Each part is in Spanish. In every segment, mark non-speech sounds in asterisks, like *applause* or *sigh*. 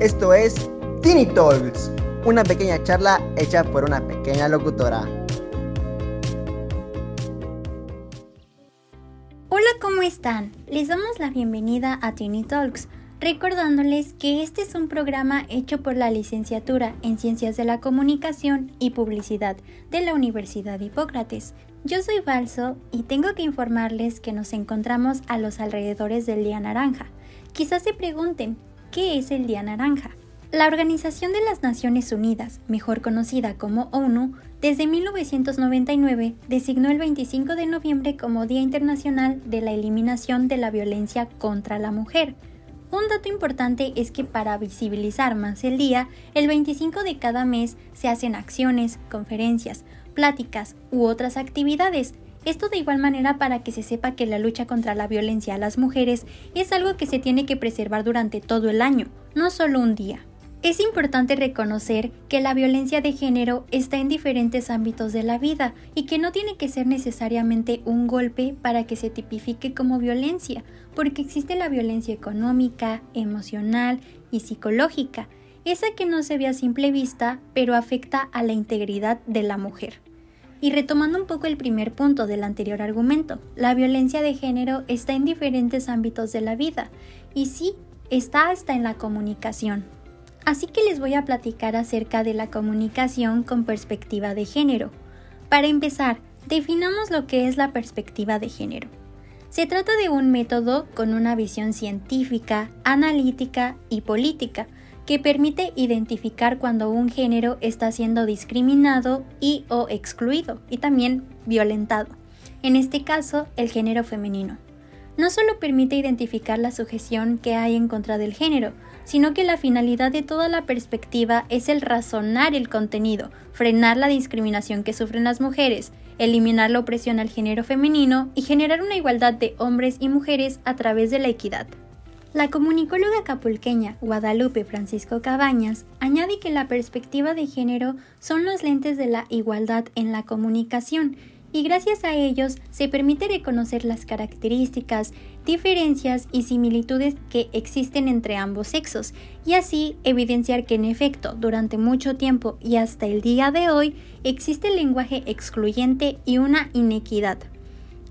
Esto es Tiny Talks, una pequeña charla hecha por una pequeña locutora. Hola, ¿cómo están? Les damos la bienvenida a Tiny Talks, recordándoles que este es un programa hecho por la licenciatura en Ciencias de la Comunicación y Publicidad de la Universidad Hipócrates. Yo soy Balso y tengo que informarles que nos encontramos a los alrededores del Día Naranja. Quizás se pregunten, ¿qué es el Día Naranja? La Organización de las Naciones Unidas, mejor conocida como ONU, desde 1999 designó el 25 de noviembre como Día Internacional de la Eliminación de la Violencia contra la Mujer. Un dato importante es que para visibilizar más el día, el 25 de cada mes se hacen acciones, conferencias, pláticas u otras actividades. Esto de igual manera para que se sepa que la lucha contra la violencia a las mujeres es algo que se tiene que preservar durante todo el año, no solo un día. Es importante reconocer que la violencia de género está en diferentes ámbitos de la vida y que no tiene que ser necesariamente un golpe para que se tipifique como violencia, porque existe la violencia económica, emocional y psicológica, esa que no se ve a simple vista, pero afecta a la integridad de la mujer. Y retomando un poco el primer punto del anterior argumento, la violencia de género está en diferentes ámbitos de la vida y sí, está hasta en la comunicación. Así que les voy a platicar acerca de la comunicación con perspectiva de género. Para empezar, definamos lo que es la perspectiva de género. Se trata de un método con una visión científica, analítica y política, que permite identificar cuando un género está siendo discriminado y o excluido y también violentado. En este caso, el género femenino. No solo permite identificar la sujeción que hay en contra del género, sino que la finalidad de toda la perspectiva es el razonar el contenido, frenar la discriminación que sufren las mujeres, eliminar la opresión al género femenino y generar una igualdad de hombres y mujeres a través de la equidad. La comunicóloga capulqueña Guadalupe Francisco Cabañas añade que la perspectiva de género son los lentes de la igualdad en la comunicación y gracias a ellos se permite reconocer las características, diferencias y similitudes que existen entre ambos sexos y así evidenciar que en efecto durante mucho tiempo y hasta el día de hoy existe el lenguaje excluyente y una inequidad.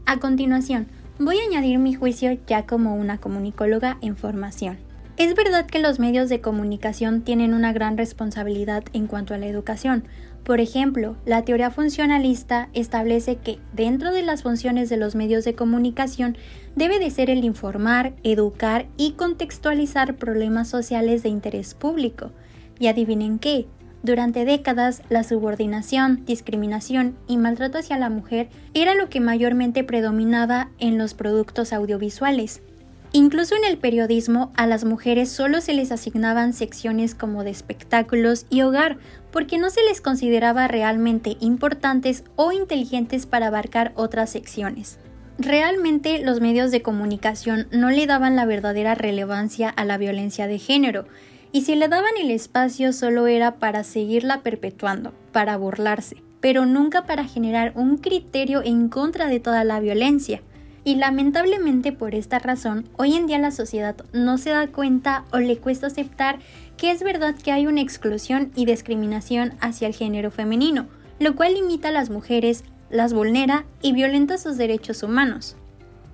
A continuación, Voy a añadir mi juicio ya como una comunicóloga en formación. Es verdad que los medios de comunicación tienen una gran responsabilidad en cuanto a la educación. Por ejemplo, la teoría funcionalista establece que dentro de las funciones de los medios de comunicación debe de ser el informar, educar y contextualizar problemas sociales de interés público. Y adivinen qué, durante décadas, la subordinación, discriminación y maltrato hacia la mujer era lo que mayormente predominaba en los productos audiovisuales. Incluso en el periodismo a las mujeres solo se les asignaban secciones como de espectáculos y hogar, porque no se les consideraba realmente importantes o inteligentes para abarcar otras secciones. Realmente los medios de comunicación no le daban la verdadera relevancia a la violencia de género, y si le daban el espacio solo era para seguirla perpetuando, para burlarse, pero nunca para generar un criterio en contra de toda la violencia. Y lamentablemente por esta razón, hoy en día la sociedad no se da cuenta o le cuesta aceptar que es verdad que hay una exclusión y discriminación hacia el género femenino, lo cual limita a las mujeres, las vulnera y violenta sus derechos humanos.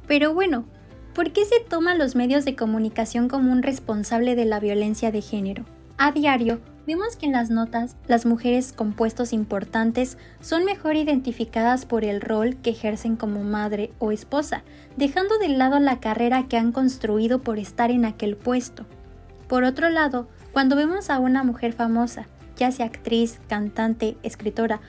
Pero bueno, ¿Por qué se toman los medios de comunicación como un responsable de la violencia de género? A diario, vemos que en las notas las mujeres con puestos importantes son mejor identificadas por el rol que ejercen como madre o esposa, dejando de lado la carrera que han construido por estar en aquel puesto. Por otro lado, cuando vemos a una mujer famosa, ya sea actriz, cantante, escritora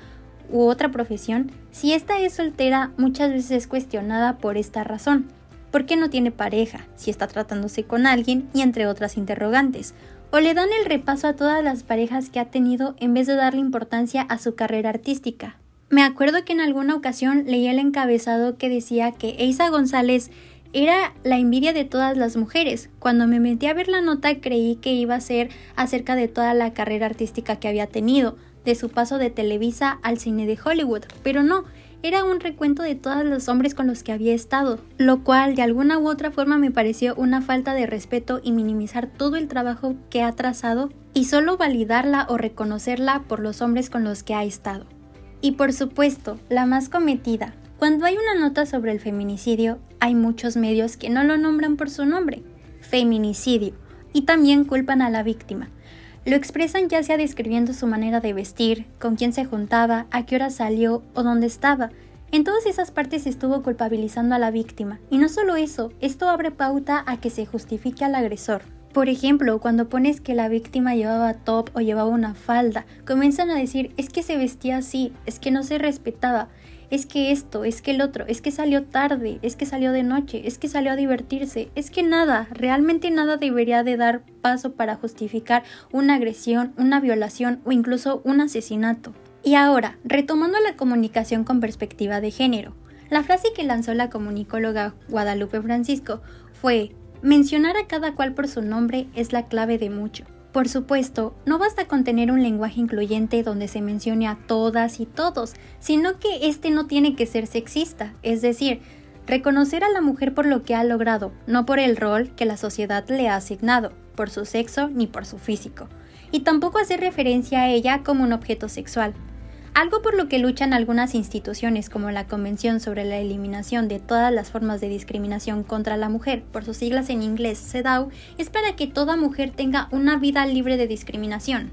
u otra profesión, si ésta es soltera muchas veces es cuestionada por esta razón, ¿Por qué no tiene pareja? Si está tratándose con alguien y entre otras interrogantes. O le dan el repaso a todas las parejas que ha tenido en vez de darle importancia a su carrera artística. Me acuerdo que en alguna ocasión leí el encabezado que decía que Eisa González era la envidia de todas las mujeres. Cuando me metí a ver la nota creí que iba a ser acerca de toda la carrera artística que había tenido, de su paso de Televisa al cine de Hollywood, pero no, era un recuento de todos los hombres con los que había estado, lo cual de alguna u otra forma me pareció una falta de respeto y minimizar todo el trabajo que ha trazado y solo validarla o reconocerla por los hombres con los que ha estado. Y por supuesto, la más cometida. Cuando hay una nota sobre el feminicidio, hay muchos medios que no lo nombran por su nombre, feminicidio, y también culpan a la víctima. Lo expresan ya sea describiendo su manera de vestir, con quién se juntaba, a qué hora salió o dónde estaba. En todas esas partes estuvo culpabilizando a la víctima. Y no solo eso, esto abre pauta a que se justifique al agresor. Por ejemplo, cuando pones que la víctima llevaba top o llevaba una falda, comienzan a decir es que se vestía así, es que no se respetaba, es que esto, es que el otro, es que salió tarde, es que salió de noche, es que salió a divertirse, es que nada, realmente nada debería de dar paso para justificar una agresión, una violación o incluso un asesinato. Y ahora, retomando la comunicación con perspectiva de género, la frase que lanzó la comunicóloga Guadalupe Francisco fue Mencionar a cada cual por su nombre es la clave de mucho. Por supuesto, no basta con tener un lenguaje incluyente donde se mencione a todas y todos, sino que este no tiene que ser sexista, es decir, reconocer a la mujer por lo que ha logrado, no por el rol que la sociedad le ha asignado, por su sexo ni por su físico, y tampoco hacer referencia a ella como un objeto sexual, algo por lo que luchan algunas instituciones como la Convención sobre la Eliminación de todas las formas de discriminación contra la mujer, por sus siglas en inglés CEDAW, es para que toda mujer tenga una vida libre de discriminación.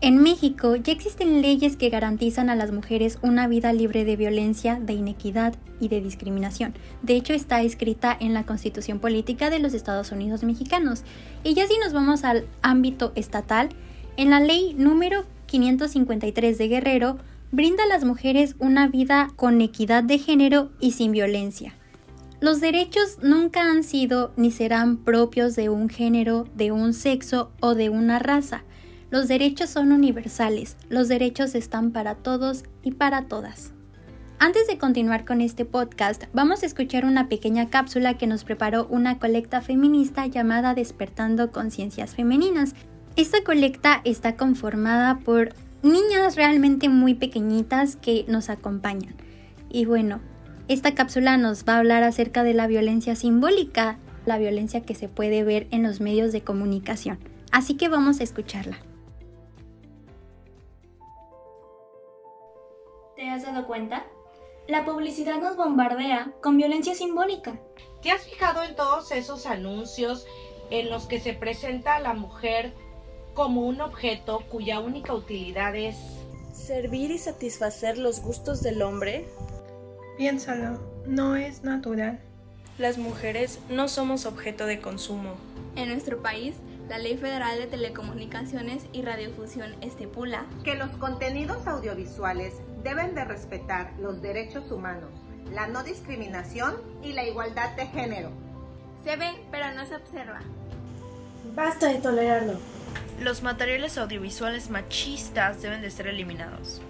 En México ya existen leyes que garantizan a las mujeres una vida libre de violencia, de inequidad y de discriminación. De hecho, está escrita en la Constitución Política de los Estados Unidos Mexicanos. Y ya si nos vamos al ámbito estatal, en la ley número 553 de Guerrero brinda a las mujeres una vida con equidad de género y sin violencia. Los derechos nunca han sido ni serán propios de un género, de un sexo o de una raza. Los derechos son universales, los derechos están para todos y para todas. Antes de continuar con este podcast, vamos a escuchar una pequeña cápsula que nos preparó una colecta feminista llamada Despertando Conciencias Femeninas. Esta colecta está conformada por niñas realmente muy pequeñitas que nos acompañan. Y bueno, esta cápsula nos va a hablar acerca de la violencia simbólica, la violencia que se puede ver en los medios de comunicación. Así que vamos a escucharla. ¿Te has dado cuenta? La publicidad nos bombardea con violencia simbólica. ¿Te has fijado en todos esos anuncios en los que se presenta a la mujer como un objeto cuya única utilidad es servir y satisfacer los gustos del hombre? Piénsalo, no es natural. Las mujeres no somos objeto de consumo. En nuestro país, la Ley Federal de Telecomunicaciones y Radiofusión estipula que los contenidos audiovisuales deben de respetar los derechos humanos, la no discriminación y la igualdad de género. Se ve, pero no se observa. Basta de tolerarlo. Los materiales audiovisuales machistas deben de ser eliminados.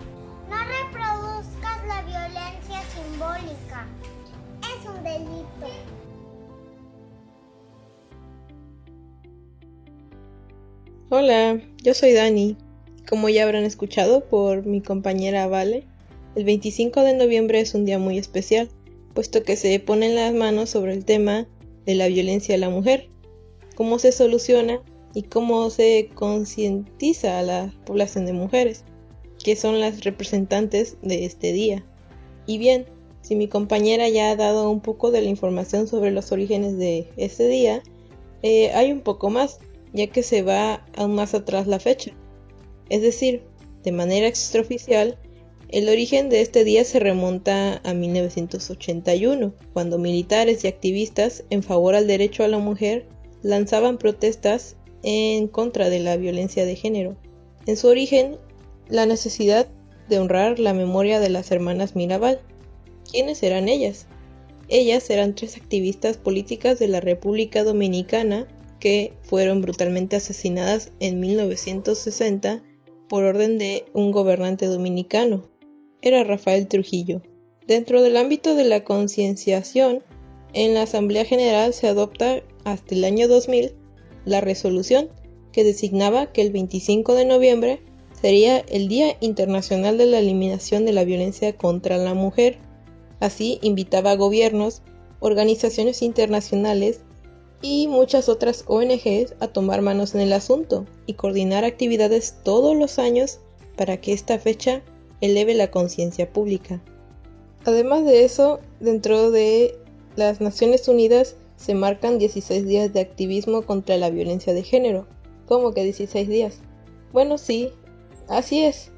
No reproduzcas la violencia simbólica. Es un delito. Hola, yo soy Dani. Como ya habrán escuchado por mi compañera Vale, el 25 de noviembre es un día muy especial, puesto que se ponen las manos sobre el tema de la violencia a la mujer, cómo se soluciona y cómo se concientiza a la población de mujeres, que son las representantes de este día. Y bien, si mi compañera ya ha dado un poco de la información sobre los orígenes de este día, eh, hay un poco más, ya que se va aún más atrás la fecha. Es decir, de manera extraoficial, el origen de este día se remonta a 1981, cuando militares y activistas en favor al derecho a la mujer lanzaban protestas en contra de la violencia de género. En su origen, la necesidad de honrar la memoria de las hermanas Mirabal. ¿Quiénes eran ellas? Ellas eran tres activistas políticas de la República Dominicana que fueron brutalmente asesinadas en 1960 por orden de un gobernante dominicano. Era Rafael Trujillo. Dentro del ámbito de la concienciación, en la Asamblea General se adopta hasta el año 2000 la resolución que designaba que el 25 de noviembre sería el Día Internacional de la Eliminación de la Violencia contra la Mujer Así invitaba a gobiernos, organizaciones internacionales y muchas otras ONGs a tomar manos en el asunto y coordinar actividades todos los años para que esta fecha eleve la conciencia pública. Además de eso, dentro de las Naciones Unidas se marcan 16 días de activismo contra la violencia de género. ¿Cómo que 16 días? Bueno, sí, así es.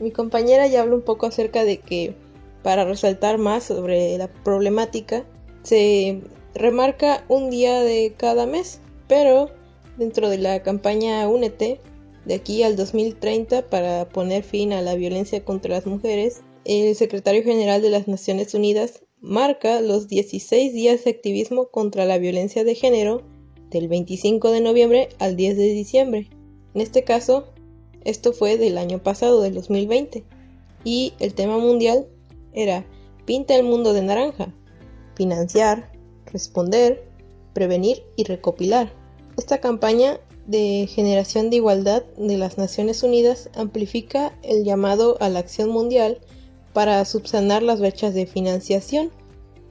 Mi compañera ya habló un poco acerca de que para resaltar más sobre la problemática se remarca un día de cada mes, pero dentro de la campaña Únete, de aquí al 2030 para poner fin a la violencia contra las mujeres, el secretario general de las Naciones Unidas marca los 16 días de activismo contra la violencia de género del 25 de noviembre al 10 de diciembre. En este caso, esto fue del año pasado, del 2020, y el tema mundial era Pinta el mundo de naranja, financiar, responder, prevenir y recopilar. Esta campaña de generación de igualdad de las Naciones Unidas amplifica el llamado a la acción mundial para subsanar las brechas de financiación,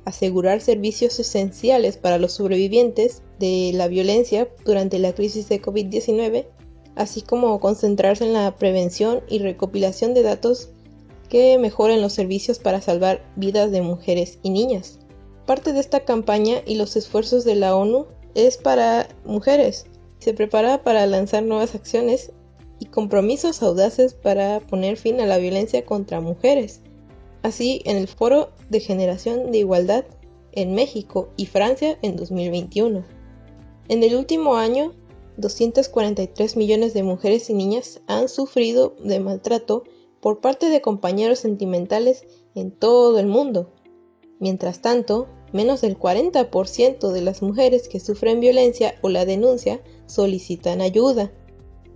asegurar servicios esenciales para los sobrevivientes de la violencia durante la crisis de COVID-19, así como concentrarse en la prevención y recopilación de datos que mejoren los servicios para salvar vidas de mujeres y niñas. Parte de esta campaña y los esfuerzos de la ONU es para mujeres. Se prepara para lanzar nuevas acciones y compromisos audaces para poner fin a la violencia contra mujeres. Así, en el Foro de Generación de Igualdad en México y Francia en 2021. En el último año, 243 millones de mujeres y niñas han sufrido de maltrato por parte de compañeros sentimentales en todo el mundo. Mientras tanto, menos del 40% de las mujeres que sufren violencia o la denuncia solicitan ayuda.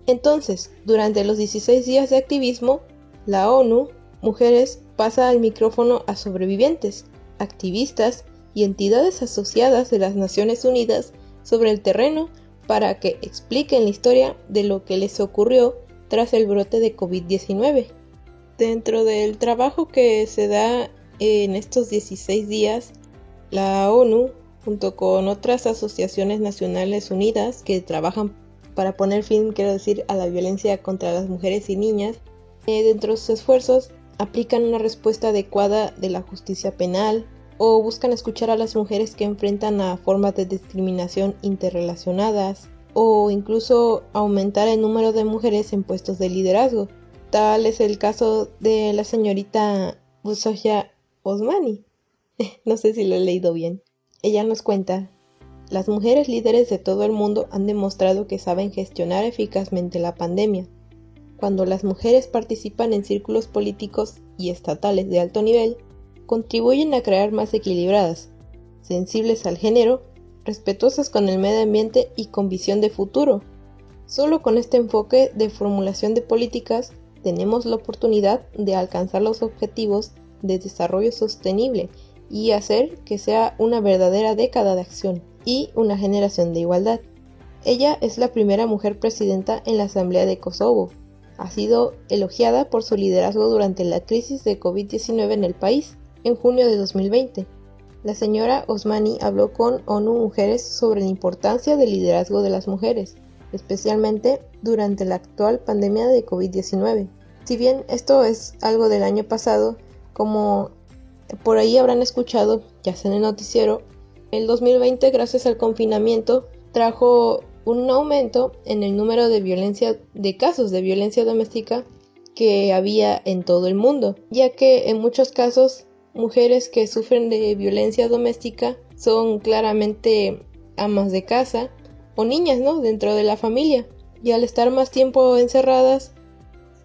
Entonces, durante los 16 días de activismo, la ONU Mujeres pasa al micrófono a sobrevivientes, activistas y entidades asociadas de las Naciones Unidas sobre el terreno para que expliquen la historia de lo que les ocurrió tras el brote de COVID-19. Dentro del trabajo que se da en estos 16 días, la ONU, junto con otras asociaciones nacionales unidas que trabajan para poner fin, quiero decir, a la violencia contra las mujeres y niñas, eh, dentro de sus esfuerzos aplican una respuesta adecuada de la justicia penal o buscan escuchar a las mujeres que enfrentan a formas de discriminación interrelacionadas o incluso aumentar el número de mujeres en puestos de liderazgo. Tal es el caso de la señorita Busoya Osmani. *laughs* no sé si lo he leído bien. Ella nos cuenta, las mujeres líderes de todo el mundo han demostrado que saben gestionar eficazmente la pandemia. Cuando las mujeres participan en círculos políticos y estatales de alto nivel, contribuyen a crear más equilibradas, sensibles al género, respetuosas con el medio ambiente y con visión de futuro. Solo con este enfoque de formulación de políticas tenemos la oportunidad de alcanzar los objetivos de desarrollo sostenible y hacer que sea una verdadera década de acción y una generación de igualdad. Ella es la primera mujer presidenta en la Asamblea de Kosovo. Ha sido elogiada por su liderazgo durante la crisis de COVID-19 en el país en junio de 2020. La señora Osmani habló con ONU Mujeres sobre la importancia del liderazgo de las mujeres, especialmente durante la actual pandemia de COVID-19. Si bien esto es algo del año pasado, como por ahí habrán escuchado, ya sea en el noticiero, el 2020 gracias al confinamiento trajo un aumento en el número de violencia de casos de violencia doméstica que había en todo el mundo, ya que en muchos casos mujeres que sufren de violencia doméstica son claramente amas de casa o niñas, ¿no? dentro de la familia. Y al estar más tiempo encerradas,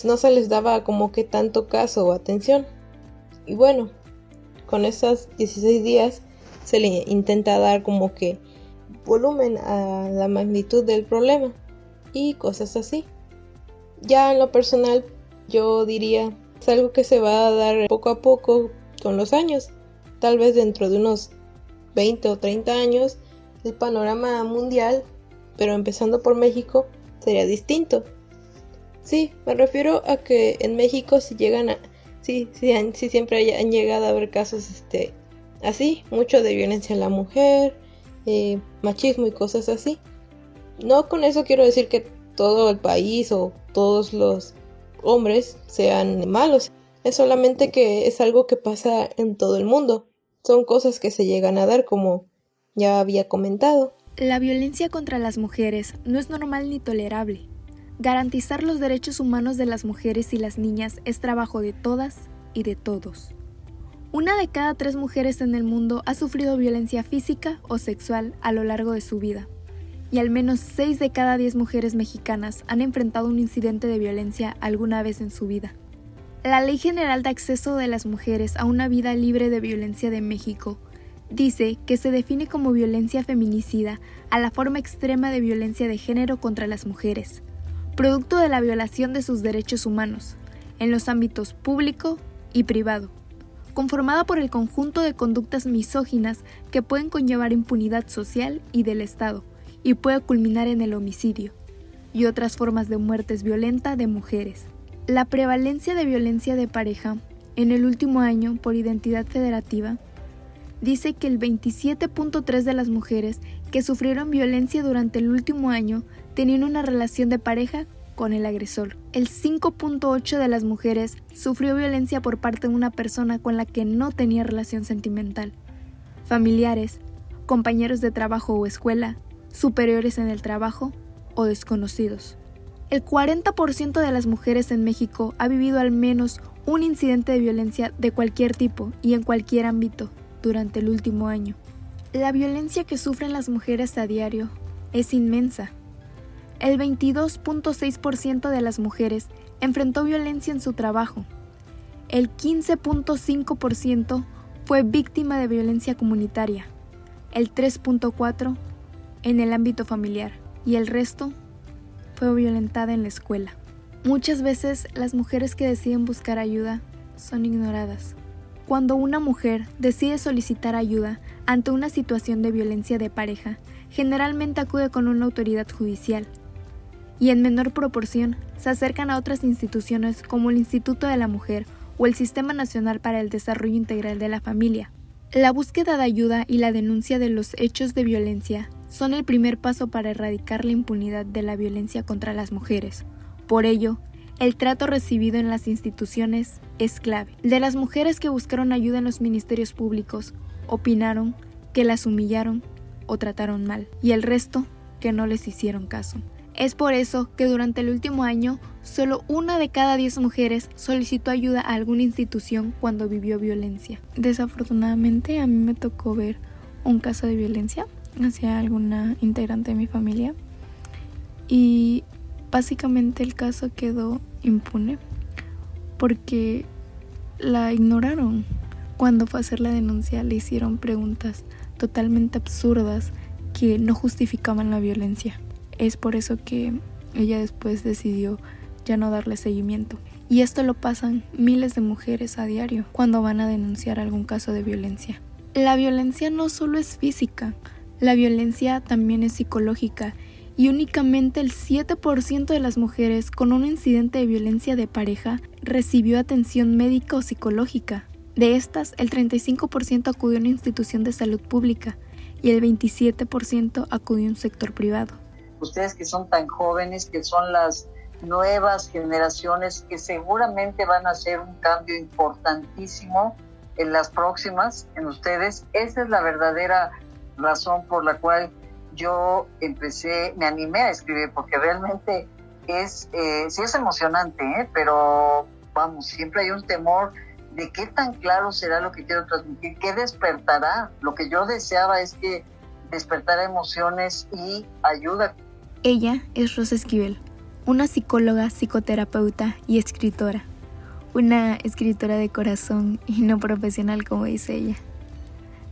no se les daba como que tanto caso o atención. Y bueno, con esos 16 días se le intenta dar como que volumen a la magnitud del problema y cosas así. Ya en lo personal yo diría es algo que se va a dar poco a poco con los años. Tal vez dentro de unos 20 o 30 años el panorama mundial, pero empezando por México, sería distinto. Sí, me refiero a que en México si llegan a sí, sí, sí siempre han llegado a haber casos este, así, mucho de violencia a la mujer, eh, machismo y cosas así. No con eso quiero decir que todo el país o todos los hombres sean malos. Es solamente que es algo que pasa en todo el mundo. Son cosas que se llegan a dar como ya había comentado. La violencia contra las mujeres no es normal ni tolerable. Garantizar los derechos humanos de las mujeres y las niñas es trabajo de todas y de todos. Una de cada tres mujeres en el mundo ha sufrido violencia física o sexual a lo largo de su vida, y al menos seis de cada diez mujeres mexicanas han enfrentado un incidente de violencia alguna vez en su vida. La Ley General de Acceso de las Mujeres a una Vida Libre de Violencia de México dice que se define como violencia feminicida a la forma extrema de violencia de género contra las mujeres, producto de la violación de sus derechos humanos, en los ámbitos público y privado, conformada por el conjunto de conductas misóginas que pueden conllevar impunidad social y del Estado, y puede culminar en el homicidio, y otras formas de muertes violenta de mujeres. La prevalencia de violencia de pareja en el último año por identidad federativa dice que el 27.3 de las mujeres que sufrieron violencia durante el último año tenían una relación de pareja con el agresor. El 5.8 de las mujeres sufrió violencia por parte de una persona con la que no tenía relación sentimental. Familiares, compañeros de trabajo o escuela, superiores en el trabajo o desconocidos. El 40% de las mujeres en México ha vivido al menos un incidente de violencia de cualquier tipo y en cualquier ámbito durante el último año. La violencia que sufren las mujeres a diario es inmensa. El 22.6% de las mujeres enfrentó violencia en su trabajo. El 15.5% fue víctima de violencia comunitaria. El 3.4% en el ámbito familiar y el resto fue violentada en la escuela. Muchas veces las mujeres que deciden buscar ayuda son ignoradas. Cuando una mujer decide solicitar ayuda ante una situación de violencia de pareja, generalmente acude con una autoridad judicial y en menor proporción se acercan a otras instituciones como el Instituto de la Mujer o el Sistema Nacional para el Desarrollo Integral de la Familia. La búsqueda de ayuda y la denuncia de los hechos de violencia son el primer paso para erradicar la impunidad de la violencia contra las mujeres. Por ello, el trato recibido en las instituciones es clave. De las mujeres que buscaron ayuda en los ministerios públicos, opinaron que las humillaron o trataron mal, y el resto que no les hicieron caso. Es por eso que durante el último año, solo una de cada diez mujeres solicitó ayuda a alguna institución cuando vivió violencia. Desafortunadamente a mí me tocó ver un caso de violencia hacia alguna integrante de mi familia y básicamente el caso quedó impune porque la ignoraron. Cuando fue a hacer la denuncia le hicieron preguntas totalmente absurdas que no justificaban la violencia. Es por eso que ella después decidió ya no darle seguimiento. Y esto lo pasan miles de mujeres a diario cuando van a denunciar algún caso de violencia. La violencia no solo es física, la violencia también es psicológica y únicamente el 7% de las mujeres con un incidente de violencia de pareja recibió atención médica o psicológica. De estas, el 35% acudió a una institución de salud pública y el 27% acudió a un sector privado. Ustedes que son tan jóvenes, que son las nuevas generaciones que seguramente van a hacer un cambio importantísimo en las próximas, en ustedes, esa es la verdadera razón por la cual yo empecé, me animé a escribir, porque realmente es, eh, sí es emocionante, ¿eh? pero vamos, siempre hay un temor de qué tan claro será lo que quiero transmitir, qué despertará. Lo que yo deseaba es que despertara emociones y ayuda. Ella es Rosa Esquivel, una psicóloga, psicoterapeuta y escritora. Una escritora de corazón y no profesional como dice ella.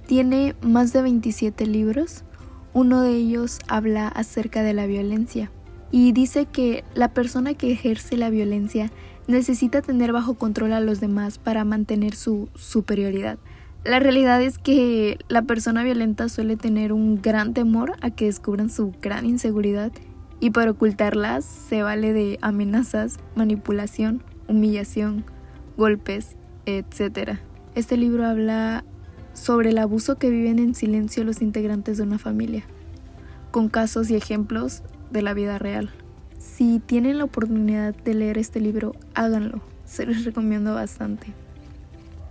Tiene más de 27 libros. Uno de ellos habla acerca de la violencia y dice que la persona que ejerce la violencia necesita tener bajo control a los demás para mantener su superioridad. La realidad es que la persona violenta suele tener un gran temor a que descubran su gran inseguridad y para ocultarlas se vale de amenazas, manipulación, humillación, golpes etc. Este libro habla sobre el abuso que viven en silencio los integrantes de una familia, con casos y ejemplos de la vida real. Si tienen la oportunidad de leer este libro, háganlo, se los recomiendo bastante.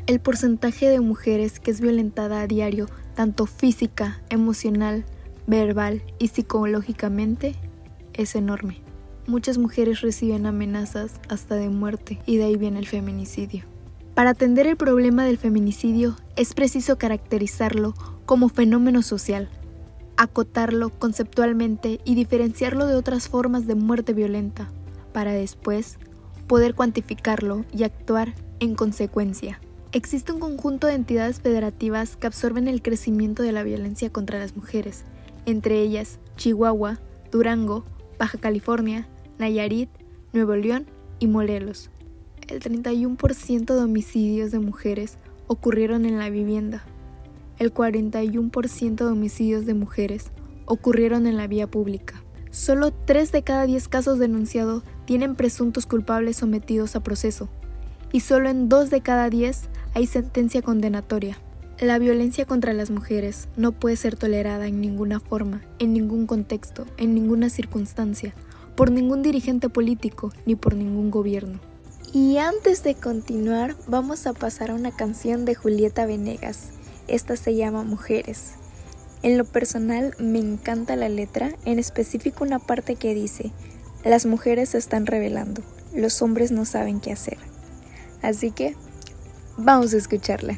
El porcentaje de mujeres que es violentada a diario, tanto física, emocional, verbal y psicológicamente, es enorme. Muchas mujeres reciben amenazas hasta de muerte y de ahí viene el feminicidio. Para atender el problema del feminicidio es preciso caracterizarlo como fenómeno social, acotarlo conceptualmente y diferenciarlo de otras formas de muerte violenta, para después poder cuantificarlo y actuar en consecuencia. Existe un conjunto de entidades federativas que absorben el crecimiento de la violencia contra las mujeres, entre ellas Chihuahua, Durango, Baja California, Nayarit, Nuevo León y Morelos. El 31% de homicidios de mujeres ocurrieron en la vivienda, el 41% de homicidios de mujeres ocurrieron en la vía pública. Solo 3 de cada 10 casos denunciados tienen presuntos culpables sometidos a proceso, y solo en 2 de cada 10 hay sentencia condenatoria. La violencia contra las mujeres no puede ser tolerada en ninguna forma, en ningún contexto, en ninguna circunstancia, por ningún dirigente político ni por ningún gobierno. Y antes de continuar, vamos a pasar a una canción de Julieta Venegas. Esta se llama Mujeres. En lo personal me encanta la letra, en específico una parte que dice, las mujeres se están revelando, los hombres no saben qué hacer. Así que, vamos a escucharla.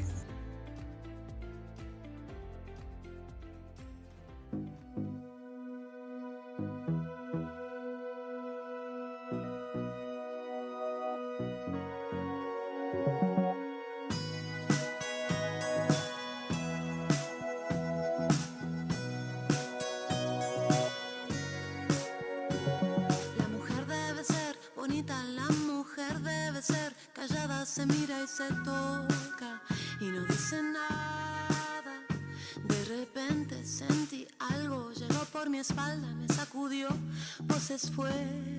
Se mira y se toca y no dice nada. De repente sentí algo, llegó por mi espalda, me sacudió voces fuertes,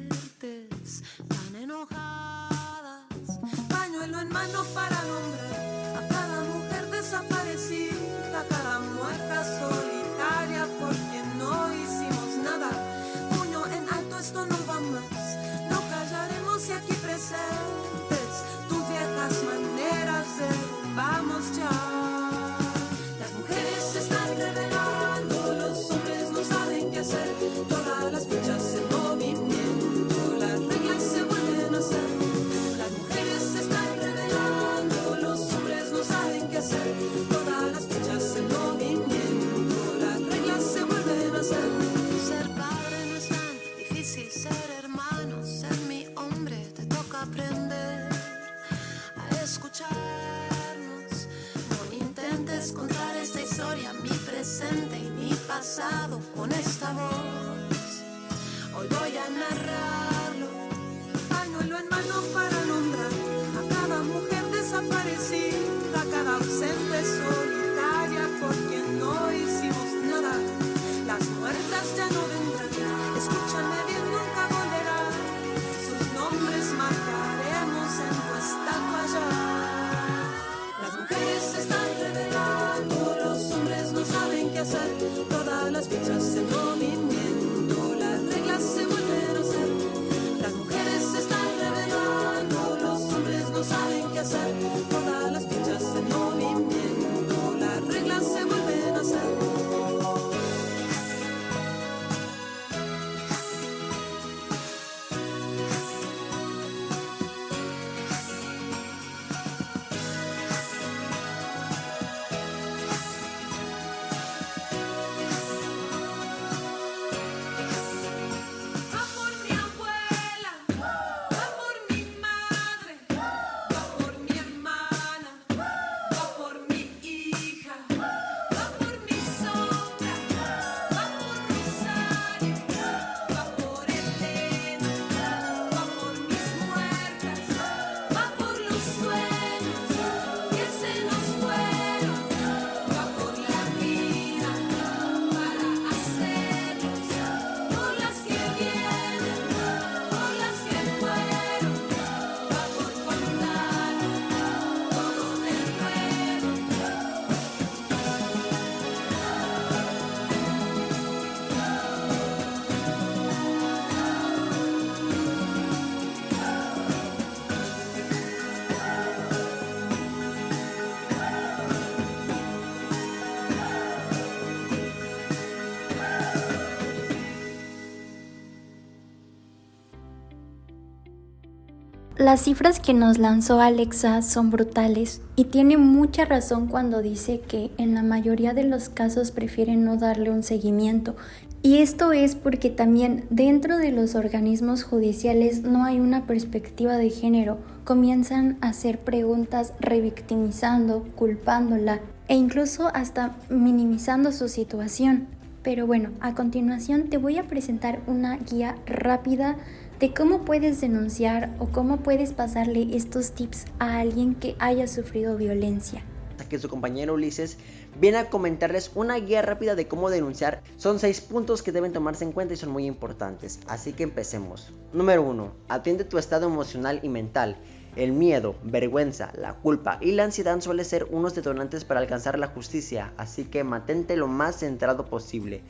Las cifras que nos lanzó Alexa son brutales y tiene mucha razón cuando dice que en la mayoría de los casos prefieren no darle un seguimiento. Y esto es porque también dentro de los organismos judiciales no hay una perspectiva de género. Comienzan a hacer preguntas revictimizando, culpándola e incluso hasta minimizando su situación. Pero bueno, a continuación te voy a presentar una guía rápida de cómo puedes denunciar o cómo puedes pasarle estos tips a alguien que haya sufrido violencia. Que su compañero Ulises viene a comentarles una guía rápida de cómo denunciar. Son seis puntos que deben tomarse en cuenta y son muy importantes. Así que empecemos. Número 1. Atiende tu estado emocional y mental. El miedo, vergüenza, la culpa y la ansiedad suelen ser unos detonantes para alcanzar la justicia, así que mantente lo más centrado posible.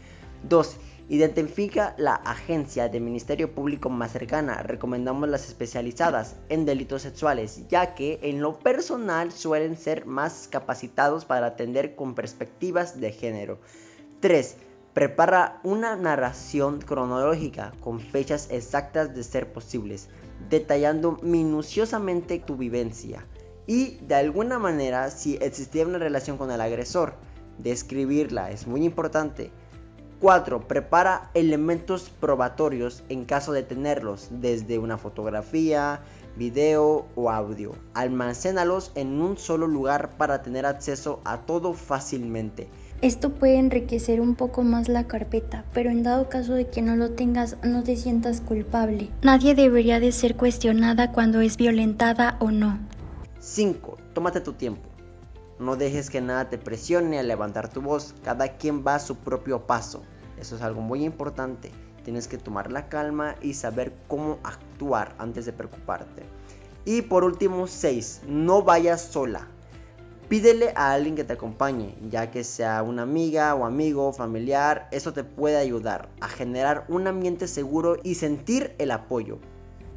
2. Identifica la agencia de Ministerio Público más cercana. Recomendamos las especializadas en delitos sexuales, ya que en lo personal suelen ser más capacitados para atender con perspectivas de género. 3. Prepara una narración cronológica con fechas exactas de ser posibles, detallando minuciosamente tu vivencia. Y de alguna manera, si existía una relación con el agresor, describirla es muy importante 4. Prepara elementos probatorios en caso de tenerlos, desde una fotografía, video o audio. Almacénalos en un solo lugar para tener acceso a todo fácilmente. Esto puede enriquecer un poco más la carpeta, pero en dado caso de que no lo tengas, no te sientas culpable. Nadie debería de ser cuestionada cuando es violentada o no. 5. Tómate tu tiempo. No dejes que nada te presione a levantar tu voz. Cada quien va a su propio paso. Eso es algo muy importante. Tienes que tomar la calma y saber cómo actuar antes de preocuparte. Y por último, 6. No vayas sola. Pídele a alguien que te acompañe, ya que sea una amiga o amigo, familiar, eso te puede ayudar a generar un ambiente seguro y sentir el apoyo.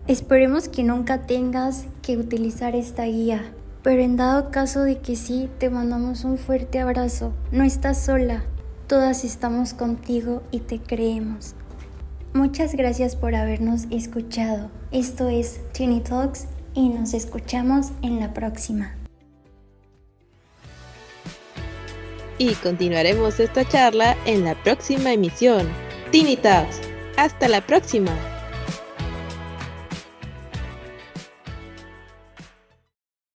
Esperemos que nunca tengas que utilizar esta guía, pero en dado caso de que sí, te mandamos un fuerte abrazo. No estás sola, todas estamos contigo y te creemos. Muchas gracias por habernos escuchado. Esto es Tiny Talks y nos escuchamos en la próxima. Y continuaremos esta charla en la próxima emisión. Tiny Talks. Hasta la próxima.